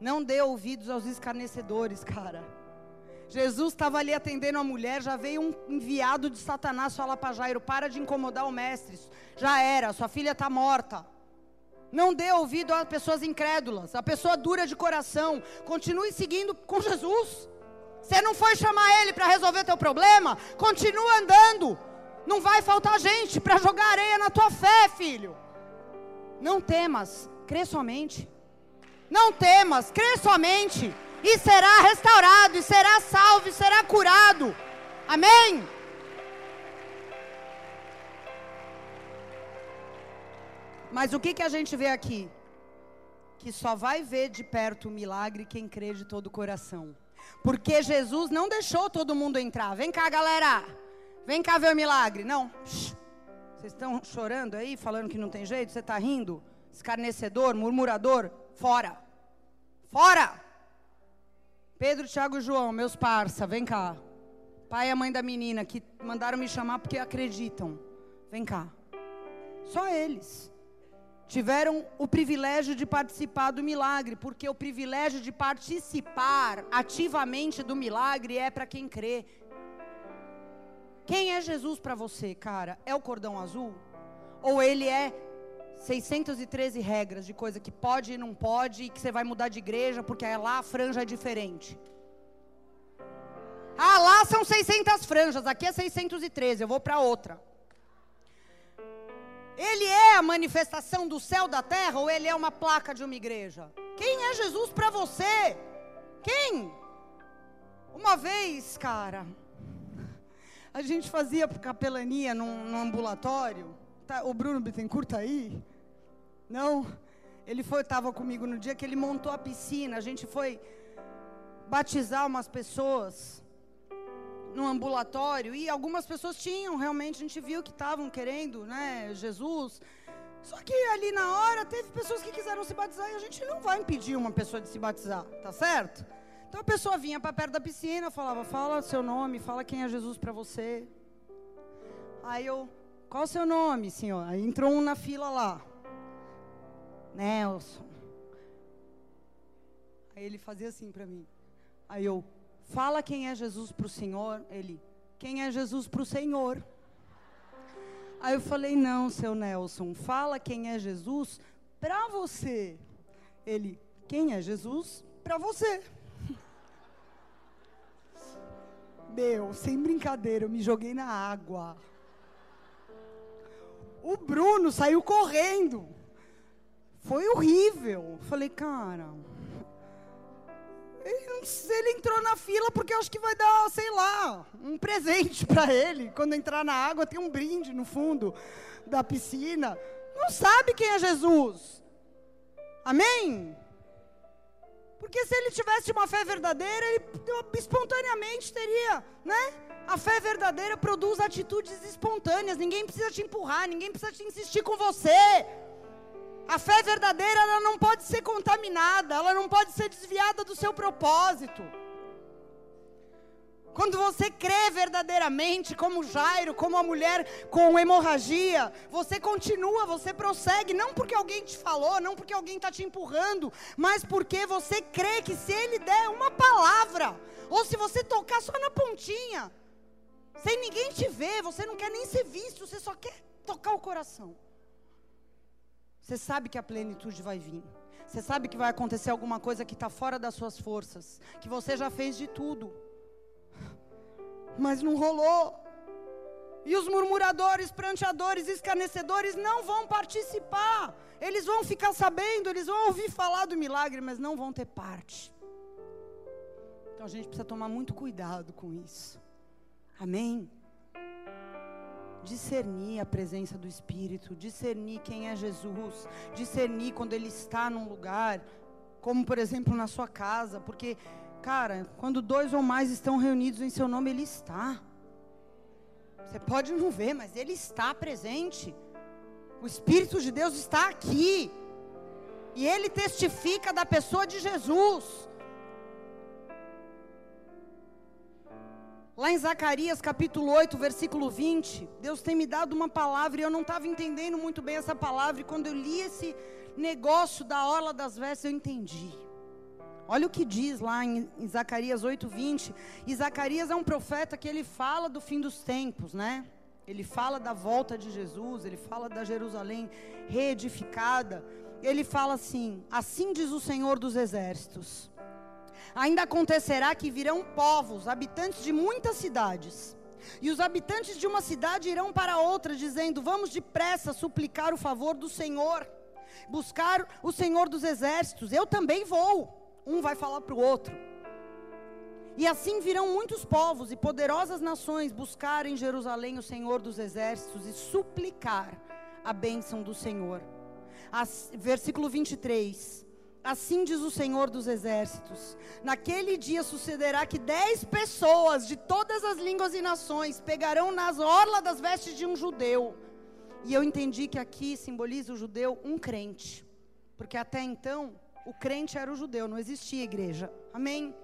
A: Não dê ouvidos aos escarnecedores, cara. Jesus estava ali atendendo a mulher, já veio um enviado de Satanás falar para Jairo: para de incomodar o mestre. Já era, sua filha está morta. Não dê ouvido a pessoas incrédulas, a pessoa dura de coração. Continue seguindo com Jesus. Você não foi chamar Ele para resolver teu problema? Continua andando. Não vai faltar gente para jogar areia na tua fé, filho. Não temas, crê somente. Não temas, crê somente. E será restaurado, e será salvo, e será curado. Amém? Mas o que, que a gente vê aqui? Que só vai ver de perto o milagre quem crê de todo o coração. Porque Jesus não deixou todo mundo entrar. Vem cá, galera. Vem cá ver o milagre. Não. Vocês estão chorando aí, falando que não tem jeito? Você está rindo? Escarnecedor, murmurador? Fora. Fora. Pedro, Tiago e João, meus parça, vem cá. Pai e a mãe da menina que mandaram me chamar porque acreditam. Vem cá. Só eles tiveram o privilégio de participar do milagre, porque o privilégio de participar ativamente do milagre é para quem crê. Quem é Jesus para você, cara? É o cordão azul? Ou ele é 613 regras de coisa que pode e não pode e que você vai mudar de igreja porque lá a franja é diferente? Ah, lá são 600 franjas, aqui é 613, eu vou para outra. Ele é a manifestação do céu da terra ou ele é uma placa de uma igreja? Quem é Jesus para você? Quem? Uma vez, cara, a gente fazia capelania num, num ambulatório. Tá, o Bruno Bittencourt tá aí? Não? Ele foi, estava comigo no dia que ele montou a piscina. A gente foi batizar umas pessoas no ambulatório e algumas pessoas tinham realmente, a gente viu que estavam querendo, né, Jesus. Só que ali na hora teve pessoas que quiseram se batizar e a gente não vai impedir uma pessoa de se batizar, tá certo? Então a pessoa vinha para perto da piscina, falava: "Fala seu nome, fala quem é Jesus para você". Aí eu: "Qual o seu nome, senhor?". Aí entrou um na fila lá. Nelson. Aí ele fazia assim para mim. Aí eu: "Fala quem é Jesus para o senhor". Ele: "Quem é Jesus para o senhor?". Aí eu falei: Não, seu Nelson, fala quem é Jesus para você. Ele: Quem é Jesus para você? Meu, sem brincadeira, eu me joguei na água. O Bruno saiu correndo. Foi horrível. Falei, cara, ele, ele entrou na fila porque acho que vai dar, sei lá, um presente para ele. Quando entrar na água, tem um brinde no fundo da piscina. Não sabe quem é Jesus. Amém? Porque se ele tivesse uma fé verdadeira, ele espontaneamente teria, né? A fé verdadeira produz atitudes espontâneas. Ninguém precisa te empurrar, ninguém precisa te insistir com você. A fé verdadeira ela não pode ser contaminada, ela não pode ser desviada do seu propósito. Quando você crê verdadeiramente, como Jairo, como a mulher com hemorragia, você continua, você prossegue, não porque alguém te falou, não porque alguém está te empurrando, mas porque você crê que se ele der uma palavra, ou se você tocar só na pontinha, sem ninguém te ver, você não quer nem ser visto, você só quer tocar o coração. Você sabe que a plenitude vai vir. Você sabe que vai acontecer alguma coisa que está fora das suas forças. Que você já fez de tudo. Mas não rolou. E os murmuradores, pranteadores, escarnecedores não vão participar. Eles vão ficar sabendo, eles vão ouvir falar do milagre, mas não vão ter parte. Então a gente precisa tomar muito cuidado com isso. Amém? discernir a presença do Espírito, discernir quem é Jesus, discernir quando Ele está num lugar, como por exemplo na sua casa, porque, cara, quando dois ou mais estão reunidos em Seu nome, Ele está. Você pode não ver, mas Ele está presente. O Espírito de Deus está aqui. E Ele testifica da pessoa de Jesus. Lá em Zacarias capítulo 8, versículo 20, Deus tem me dado uma palavra e eu não estava entendendo muito bem essa palavra. E quando eu li esse negócio da orla das vestes, eu entendi. Olha o que diz lá em, Zacarias 8, 20. E Zacarias é um profeta que ele fala do fim dos tempos, né? Ele fala da volta de Jesus, ele fala da Jerusalém reedificada. Ele fala assim: Assim diz o Senhor dos exércitos Ainda acontecerá que virão povos, habitantes de muitas cidades. E os habitantes de uma cidade irão para outra, dizendo: Vamos depressa suplicar o favor do Senhor, buscar o Senhor dos exércitos. Eu também vou. Um vai falar para o outro. E assim virão muitos povos e poderosas nações buscar em Jerusalém o Senhor dos exércitos e suplicar a bênção do Senhor. As, versículo 23. Assim diz o Senhor dos Exércitos: Naquele dia sucederá que dez pessoas de todas as línguas e nações pegarão nas orlas das vestes de um judeu. E eu entendi que aqui simboliza o judeu um crente, porque até então o crente era o judeu, não existia igreja. Amém?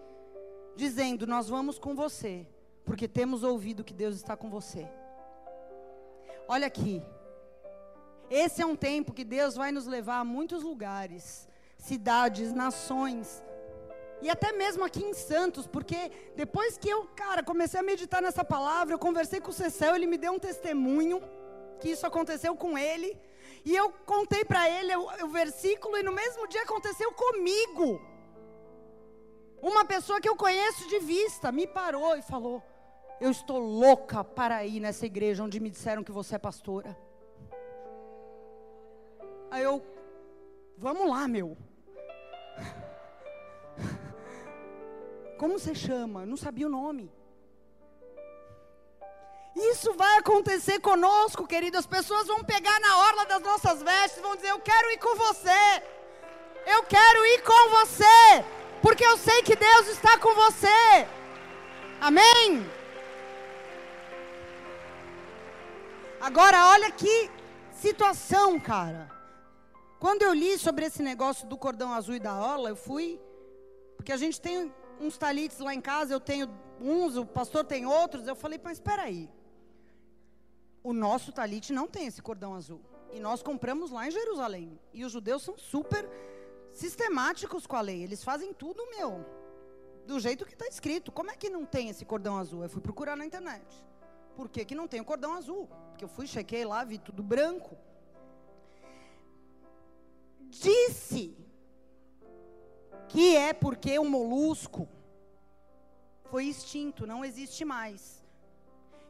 A: Dizendo: Nós vamos com você, porque temos ouvido que Deus está com você. Olha aqui. Esse é um tempo que Deus vai nos levar a muitos lugares cidades, nações. E até mesmo aqui em Santos, porque depois que eu, cara, comecei a meditar nessa palavra, eu conversei com o Cecel, ele me deu um testemunho que isso aconteceu com ele. E eu contei para ele o, o versículo e no mesmo dia aconteceu comigo. Uma pessoa que eu conheço de vista me parou e falou: Eu estou louca para ir nessa igreja onde me disseram que você é pastora. Aí eu, vamos lá, meu. [laughs] Como você chama? Eu não sabia o nome. Isso vai acontecer conosco, querido. As pessoas vão pegar na orla das nossas vestes vão dizer: Eu quero ir com você. Eu quero ir com você. Porque eu sei que Deus está com você. Amém? Agora, olha que situação, cara. Quando eu li sobre esse negócio do cordão azul e da orla, eu fui. Porque a gente tem uns talites lá em casa, eu tenho uns, o pastor tem outros. Eu falei, mas espera aí o nosso talite não tem esse cordão azul. E nós compramos lá em Jerusalém. E os judeus são super sistemáticos com a lei. Eles fazem tudo, meu, do jeito que está escrito. Como é que não tem esse cordão azul? Eu fui procurar na internet. Por que, que não tem o cordão azul? Porque eu fui, chequei lá, vi tudo branco. Disse que é porque o molusco foi extinto, não existe mais.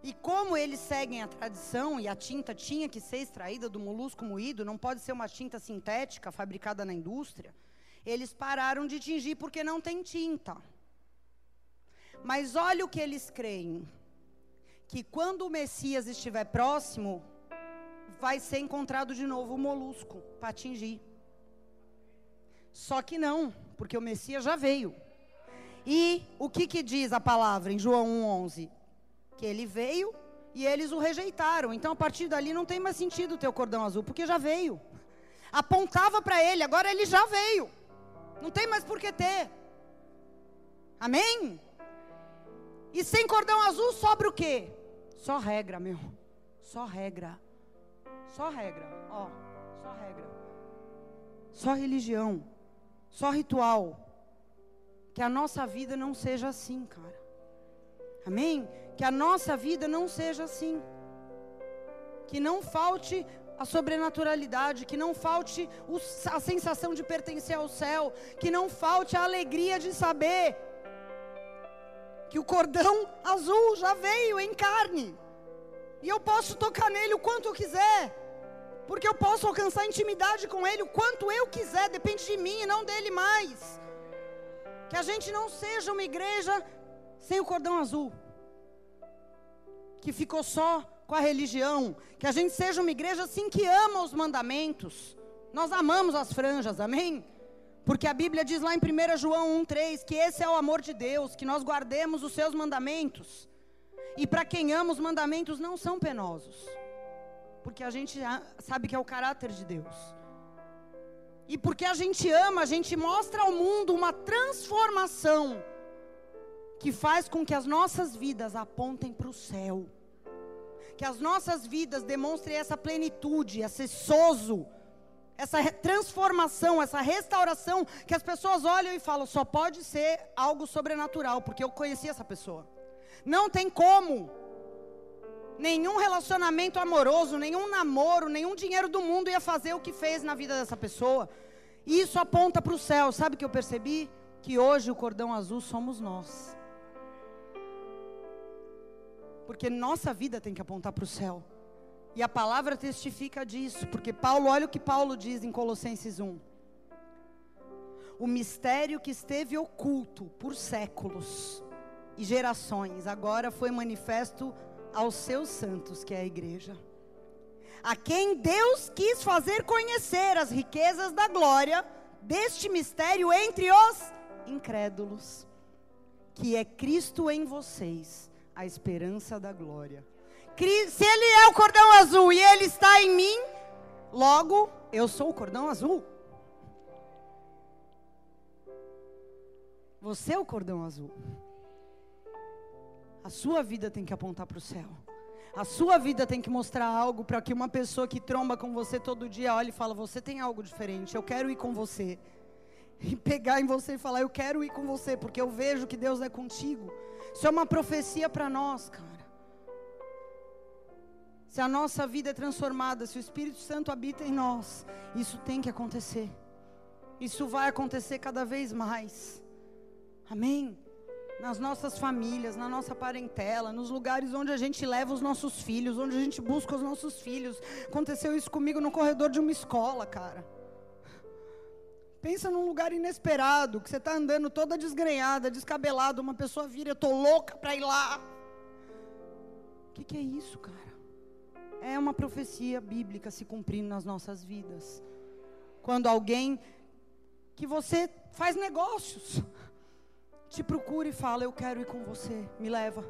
A: E como eles seguem a tradição e a tinta tinha que ser extraída do molusco moído, não pode ser uma tinta sintética fabricada na indústria, eles pararam de tingir porque não tem tinta. Mas olha o que eles creem: que quando o Messias estiver próximo, vai ser encontrado de novo o molusco para tingir. Só que não, porque o Messias já veio. E o que, que diz a palavra em João 1,11? Que ele veio e eles o rejeitaram. Então, a partir dali, não tem mais sentido o cordão azul, porque já veio. Apontava para ele, agora ele já veio. Não tem mais por que ter. Amém? E sem cordão azul sobra o quê? Só regra, meu. Só regra. Só regra. Ó, só regra. Só religião. Só ritual. Que a nossa vida não seja assim, cara. Amém? Que a nossa vida não seja assim. Que não falte a sobrenaturalidade, que não falte a sensação de pertencer ao céu, que não falte a alegria de saber que o cordão azul já veio em carne. E eu posso tocar nele o quanto eu quiser. Porque eu posso alcançar intimidade com ele o quanto eu quiser, depende de mim e não dele mais. Que a gente não seja uma igreja sem o cordão azul que ficou só com a religião, que a gente seja uma igreja assim que ama os mandamentos. Nós amamos as franjas, amém? Porque a Bíblia diz lá em 1 João 1,3 que esse é o amor de Deus, que nós guardemos os seus mandamentos. E para quem ama, os mandamentos não são penosos, porque a gente sabe que é o caráter de Deus. E porque a gente ama, a gente mostra ao mundo uma transformação que faz com que as nossas vidas apontem para o céu. Que as nossas vidas demonstrem essa plenitude, esse sozo, essa transformação, essa restauração, que as pessoas olham e falam, só pode ser algo sobrenatural, porque eu conheci essa pessoa. Não tem como. Nenhum relacionamento amoroso, nenhum namoro, nenhum dinheiro do mundo ia fazer o que fez na vida dessa pessoa. E isso aponta para o céu. Sabe o que eu percebi? Que hoje o cordão azul somos nós. Porque nossa vida tem que apontar para o céu. E a palavra testifica disso, porque Paulo, olha o que Paulo diz em Colossenses 1. O mistério que esteve oculto por séculos e gerações, agora foi manifesto aos seus santos, que é a igreja. A quem Deus quis fazer conhecer as riquezas da glória deste mistério entre os incrédulos, que é Cristo em vocês a esperança da glória. Se ele é o cordão azul e ele está em mim, logo eu sou o cordão azul. Você é o cordão azul. A sua vida tem que apontar para o céu. A sua vida tem que mostrar algo para que uma pessoa que tromba com você todo dia olhe e fala: Você tem algo diferente, eu quero ir com você. E pegar em você e falar: Eu quero ir com você, porque eu vejo que Deus é contigo. Isso é uma profecia para nós, cara. Se a nossa vida é transformada, se o Espírito Santo habita em nós, isso tem que acontecer. Isso vai acontecer cada vez mais. Amém? Nas nossas famílias, na nossa parentela, nos lugares onde a gente leva os nossos filhos, onde a gente busca os nossos filhos. Aconteceu isso comigo no corredor de uma escola, cara. Pensa num lugar inesperado, que você está andando toda desgrenhada, descabelada, uma pessoa vira, eu tô louca para ir lá. O que, que é isso, cara? É uma profecia bíblica se cumprindo nas nossas vidas. Quando alguém que você faz negócios te procura e fala: Eu quero ir com você, me leva.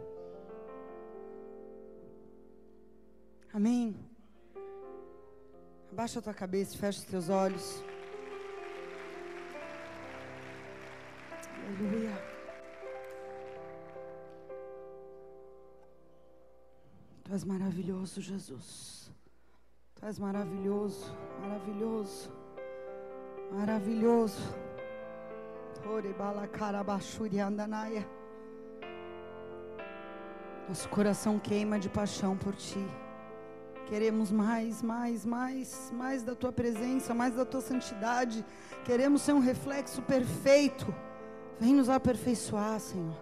A: Amém. Abaixa a tua cabeça fecha os teus olhos. Aleluia. Tu és maravilhoso, Jesus. Tu és maravilhoso, maravilhoso, maravilhoso. Nosso coração queima de paixão por Ti. Queremos mais, mais, mais, mais da Tua presença, mais da Tua santidade. Queremos ser um reflexo perfeito Vem nos aperfeiçoar, Senhor.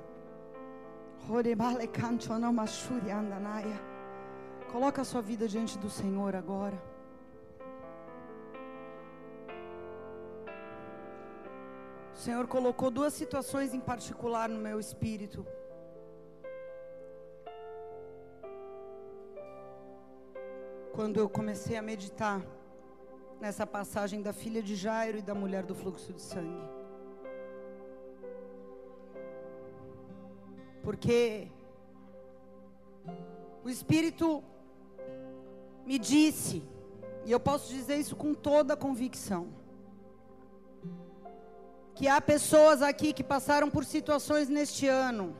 A: Coloca a sua vida diante do Senhor agora. O Senhor colocou duas situações em particular no meu espírito. Quando eu comecei a meditar nessa passagem da filha de Jairo e da mulher do fluxo de sangue. Porque o Espírito me disse, e eu posso dizer isso com toda convicção, que há pessoas aqui que passaram por situações neste ano,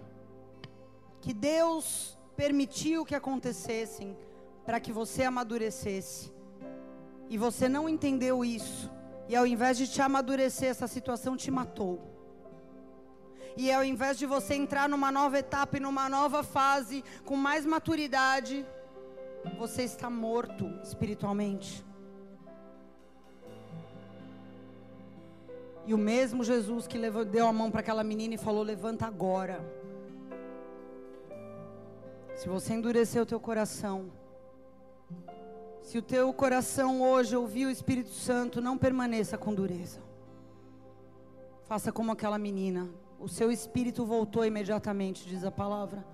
A: que Deus permitiu que acontecessem para que você amadurecesse, e você não entendeu isso, e ao invés de te amadurecer, essa situação te matou. E ao invés de você entrar numa nova etapa e numa nova fase, com mais maturidade, você está morto espiritualmente. E o mesmo Jesus que deu a mão para aquela menina e falou: Levanta agora. Se você endurecer o teu coração, se o teu coração hoje ouvir o Espírito Santo, não permaneça com dureza. Faça como aquela menina o seu espírito voltou imediatamente, diz a palavra.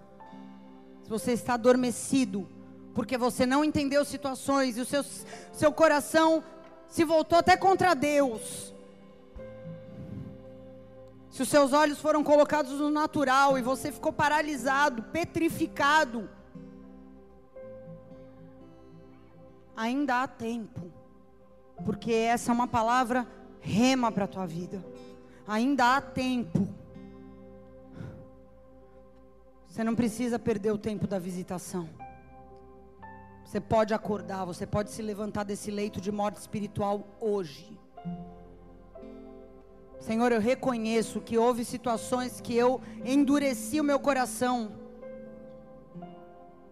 A: Se você está adormecido, porque você não entendeu situações e o seu, seu coração se voltou até contra Deus. Se os seus olhos foram colocados no natural e você ficou paralisado, petrificado, ainda há tempo, porque essa é uma palavra rema para a tua vida. Ainda há tempo. Você não precisa perder o tempo da visitação. Você pode acordar, você pode se levantar desse leito de morte espiritual hoje. Senhor, eu reconheço que houve situações que eu endureci o meu coração,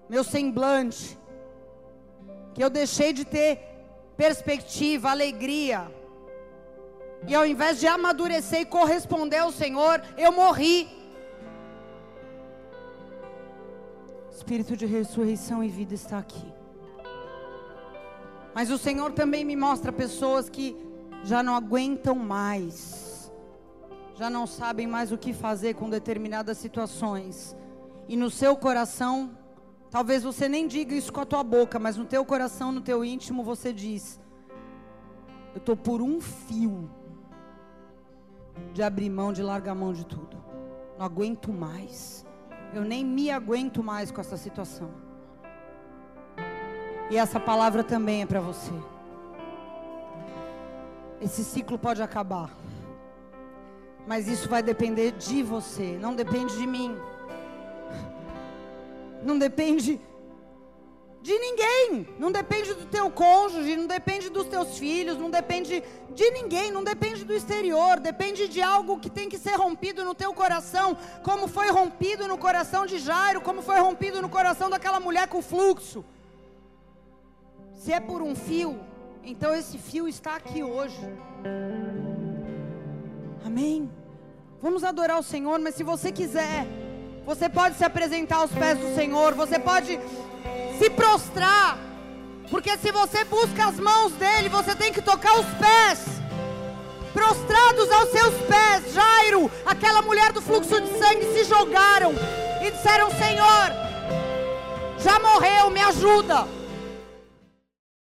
A: meu semblante, que eu deixei de ter perspectiva, alegria. E ao invés de amadurecer e corresponder ao Senhor, eu morri. Espírito de ressurreição e vida está aqui. Mas o Senhor também me mostra pessoas que já não aguentam mais, já não sabem mais o que fazer com determinadas situações. E no seu coração, talvez você nem diga isso com a tua boca, mas no teu coração, no teu íntimo, você diz: Eu estou por um fio de abrir mão, de largar mão de tudo. Não aguento mais. Eu nem me aguento mais com essa situação. E essa palavra também é para você. Esse ciclo pode acabar. Mas isso vai depender de você, não depende de mim. Não depende de ninguém. Não depende do teu cônjuge, não depende dos teus filhos, não depende de ninguém, não depende do exterior, depende de algo que tem que ser rompido no teu coração, como foi rompido no coração de Jairo, como foi rompido no coração daquela mulher com fluxo. Se é por um fio, então esse fio está aqui hoje. Amém. Vamos adorar o Senhor, mas se você quiser, você pode se apresentar aos pés do Senhor, você pode se prostrar. Porque se você busca as mãos dele, você tem que tocar os pés. prostrados aos seus pés, Jairo, aquela mulher do fluxo de sangue se jogaram e disseram: Senhor, já morreu, me ajuda.